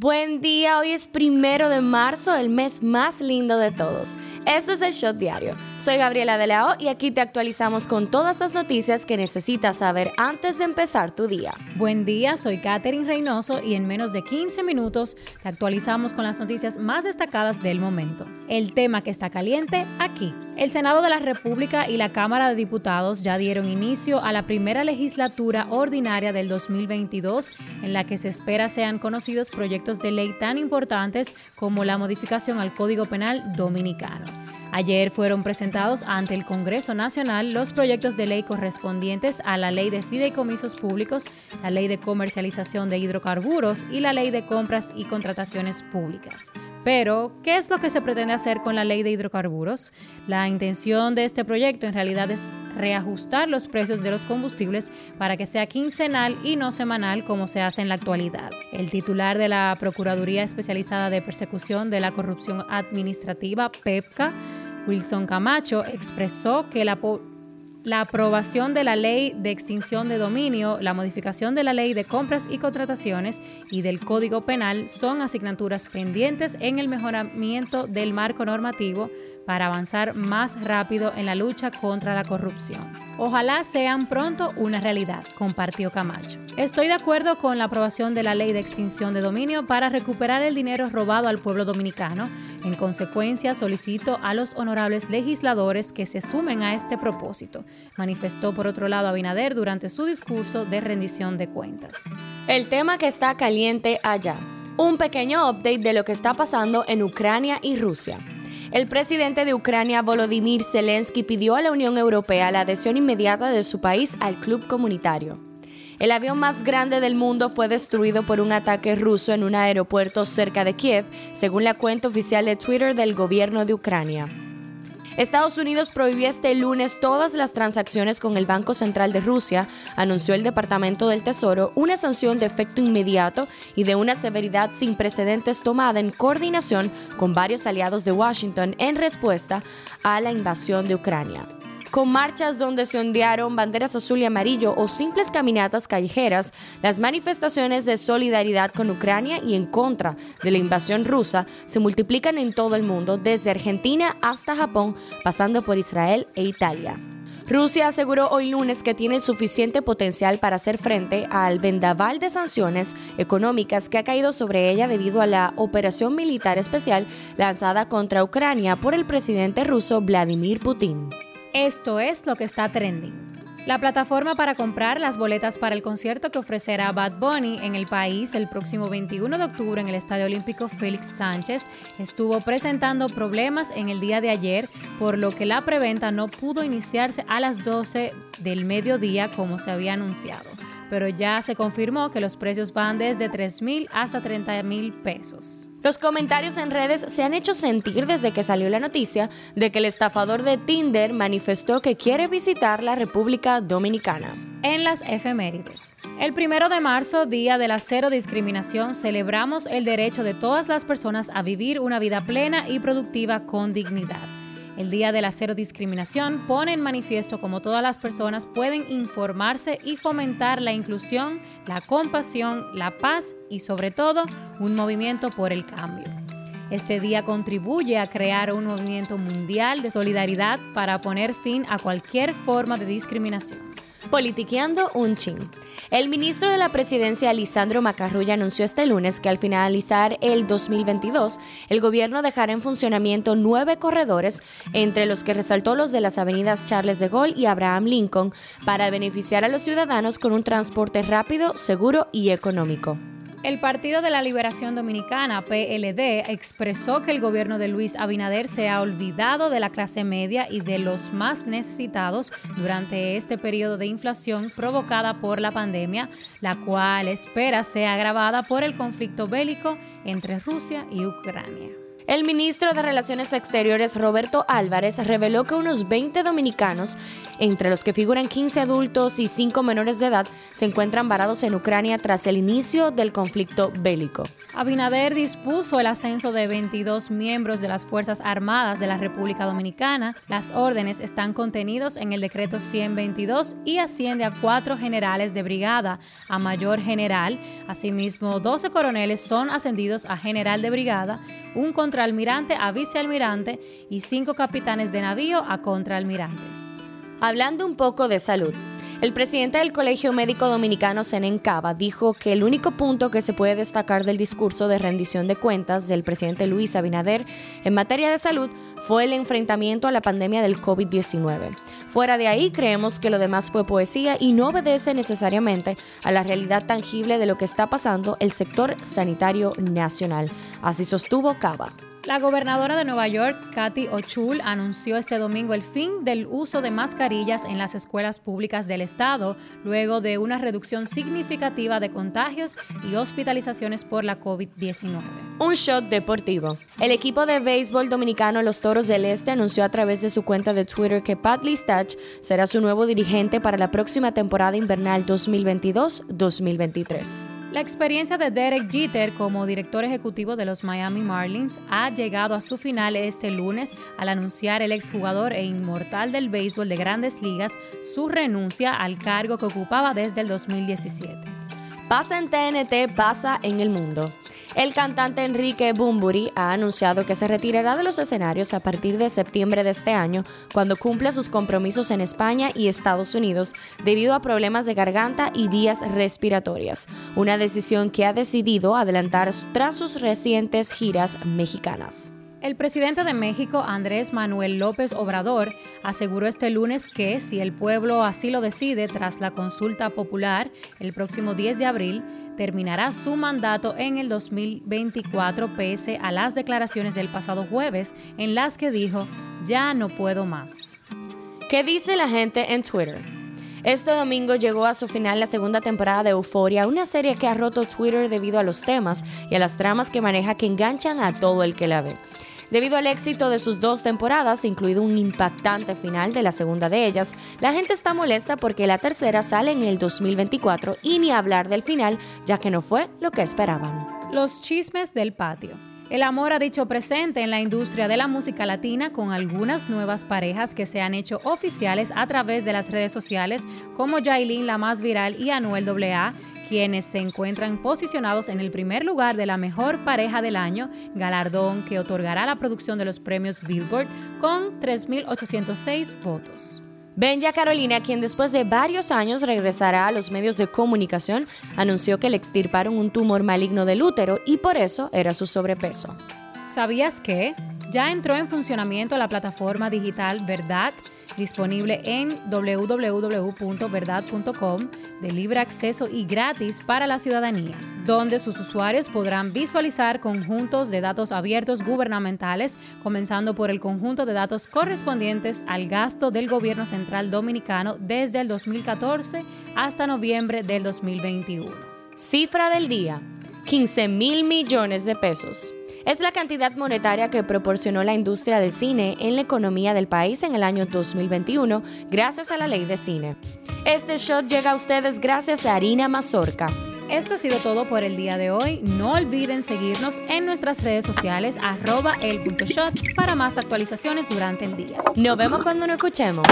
Buen día, hoy es primero de marzo, el mes más lindo de todos. Esto es el Shot Diario. Soy Gabriela de Leao y aquí te actualizamos con todas las noticias que necesitas saber antes de empezar tu día. Buen día, soy Katherine Reynoso y en menos de 15 minutos te actualizamos con las noticias más destacadas del momento. El tema que está caliente aquí. El Senado de la República y la Cámara de Diputados ya dieron inicio a la primera legislatura ordinaria del 2022 en la que se espera sean conocidos proyectos de ley tan importantes como la modificación al Código Penal Dominicano. Ayer fueron presentados ante el Congreso Nacional los proyectos de ley correspondientes a la Ley de Fideicomisos Públicos, la Ley de Comercialización de Hidrocarburos y la Ley de Compras y Contrataciones Públicas. Pero, ¿qué es lo que se pretende hacer con la ley de hidrocarburos? La intención de este proyecto en realidad es reajustar los precios de los combustibles para que sea quincenal y no semanal como se hace en la actualidad. El titular de la Procuraduría Especializada de Persecución de la Corrupción Administrativa, PEPCA, Wilson Camacho, expresó que la la aprobación de la ley de extinción de dominio, la modificación de la ley de compras y contrataciones y del Código Penal son asignaturas pendientes en el mejoramiento del marco normativo para avanzar más rápido en la lucha contra la corrupción. Ojalá sean pronto una realidad, compartió Camacho. Estoy de acuerdo con la aprobación de la ley de extinción de dominio para recuperar el dinero robado al pueblo dominicano. En consecuencia, solicito a los honorables legisladores que se sumen a este propósito, manifestó por otro lado Abinader durante su discurso de rendición de cuentas. El tema que está caliente allá. Un pequeño update de lo que está pasando en Ucrania y Rusia. El presidente de Ucrania, Volodymyr Zelensky, pidió a la Unión Europea la adhesión inmediata de su país al club comunitario. El avión más grande del mundo fue destruido por un ataque ruso en un aeropuerto cerca de Kiev, según la cuenta oficial de Twitter del gobierno de Ucrania. Estados Unidos prohibió este lunes todas las transacciones con el Banco Central de Rusia, anunció el Departamento del Tesoro, una sanción de efecto inmediato y de una severidad sin precedentes tomada en coordinación con varios aliados de Washington en respuesta a la invasión de Ucrania con marchas donde se ondearon banderas azul y amarillo o simples caminatas callejeras, las manifestaciones de solidaridad con Ucrania y en contra de la invasión rusa se multiplican en todo el mundo, desde Argentina hasta Japón, pasando por Israel e Italia. Rusia aseguró hoy lunes que tiene el suficiente potencial para hacer frente al vendaval de sanciones económicas que ha caído sobre ella debido a la operación militar especial lanzada contra Ucrania por el presidente ruso Vladimir Putin. Esto es lo que está trending. La plataforma para comprar las boletas para el concierto que ofrecerá Bad Bunny en el país el próximo 21 de octubre en el Estadio Olímpico Félix Sánchez estuvo presentando problemas en el día de ayer, por lo que la preventa no pudo iniciarse a las 12 del mediodía como se había anunciado. Pero ya se confirmó que los precios van desde 3 mil hasta 30 mil pesos. Los comentarios en redes se han hecho sentir desde que salió la noticia de que el estafador de Tinder manifestó que quiere visitar la República Dominicana. En las efemérides. El primero de marzo, Día de la Cero Discriminación, celebramos el derecho de todas las personas a vivir una vida plena y productiva con dignidad. El Día de la Cero Discriminación pone en manifiesto cómo todas las personas pueden informarse y fomentar la inclusión, la compasión, la paz y sobre todo un movimiento por el cambio. Este día contribuye a crear un movimiento mundial de solidaridad para poner fin a cualquier forma de discriminación. Politiqueando un chin. El ministro de la Presidencia, Lisandro Macarrulla, anunció este lunes que al finalizar el 2022, el gobierno dejará en funcionamiento nueve corredores, entre los que resaltó los de las avenidas Charles de Gaulle y Abraham Lincoln, para beneficiar a los ciudadanos con un transporte rápido, seguro y económico. El Partido de la Liberación Dominicana, PLD, expresó que el gobierno de Luis Abinader se ha olvidado de la clase media y de los más necesitados durante este periodo de inflación provocada por la pandemia, la cual espera sea agravada por el conflicto bélico entre Rusia y Ucrania. El ministro de Relaciones Exteriores Roberto Álvarez reveló que unos 20 dominicanos, entre los que figuran 15 adultos y 5 menores de edad, se encuentran varados en Ucrania tras el inicio del conflicto bélico. Abinader dispuso el ascenso de 22 miembros de las Fuerzas Armadas de la República Dominicana. Las órdenes están contenidos en el decreto 122 y asciende a cuatro generales de brigada a mayor general. Asimismo, 12 coroneles son ascendidos a general de brigada, un contraalmirante a vicealmirante y cinco capitanes de navío a contraalmirantes. Hablando un poco de salud. El presidente del Colegio Médico Dominicano, Senen Cava, dijo que el único punto que se puede destacar del discurso de rendición de cuentas del presidente Luis Abinader en materia de salud fue el enfrentamiento a la pandemia del COVID-19. Fuera de ahí, creemos que lo demás fue poesía y no obedece necesariamente a la realidad tangible de lo que está pasando el sector sanitario nacional. Así sostuvo Cava. La gobernadora de Nueva York, Kathy O'Chul, anunció este domingo el fin del uso de mascarillas en las escuelas públicas del estado, luego de una reducción significativa de contagios y hospitalizaciones por la COVID-19. Un shot deportivo. El equipo de béisbol dominicano Los Toros del Este anunció a través de su cuenta de Twitter que Pat Listach será su nuevo dirigente para la próxima temporada invernal 2022-2023. La experiencia de Derek Jeter como director ejecutivo de los Miami Marlins ha llegado a su final este lunes al anunciar el exjugador e inmortal del béisbol de grandes ligas su renuncia al cargo que ocupaba desde el 2017. Pasa en TNT, pasa en el mundo. El cantante Enrique Bumburi ha anunciado que se retirará de los escenarios a partir de septiembre de este año, cuando cumpla sus compromisos en España y Estados Unidos debido a problemas de garganta y vías respiratorias, una decisión que ha decidido adelantar tras sus recientes giras mexicanas. El presidente de México, Andrés Manuel López Obrador, aseguró este lunes que, si el pueblo así lo decide tras la consulta popular el próximo 10 de abril, terminará su mandato en el 2024 pese a las declaraciones del pasado jueves en las que dijo, ya no puedo más. ¿Qué dice la gente en Twitter? Este domingo llegó a su final la segunda temporada de Euphoria, una serie que ha roto Twitter debido a los temas y a las tramas que maneja que enganchan a todo el que la ve. Debido al éxito de sus dos temporadas, incluido un impactante final de la segunda de ellas, la gente está molesta porque la tercera sale en el 2024 y ni hablar del final, ya que no fue lo que esperaban. Los chismes del patio. El amor ha dicho presente en la industria de la música latina con algunas nuevas parejas que se han hecho oficiales a través de las redes sociales como Jailin, la más viral, y Anuel AA, quienes se encuentran posicionados en el primer lugar de la mejor pareja del año, galardón que otorgará la producción de los premios Billboard con 3.806 votos. Benja Carolina, quien después de varios años regresará a los medios de comunicación, anunció que le extirparon un tumor maligno del útero y por eso era su sobrepeso. ¿Sabías que? Ya entró en funcionamiento la plataforma digital Verdad disponible en www.verdad.com de libre acceso y gratis para la ciudadanía, donde sus usuarios podrán visualizar conjuntos de datos abiertos gubernamentales, comenzando por el conjunto de datos correspondientes al gasto del gobierno central dominicano desde el 2014 hasta noviembre del 2021. Cifra del día, 15 mil millones de pesos es la cantidad monetaria que proporcionó la industria del cine en la economía del país en el año 2021 gracias a la ley de cine. Este shot llega a ustedes gracias a Harina Mazorca. Esto ha sido todo por el día de hoy. No olviden seguirnos en nuestras redes sociales arroba el para más actualizaciones durante el día. Nos vemos cuando nos escuchemos.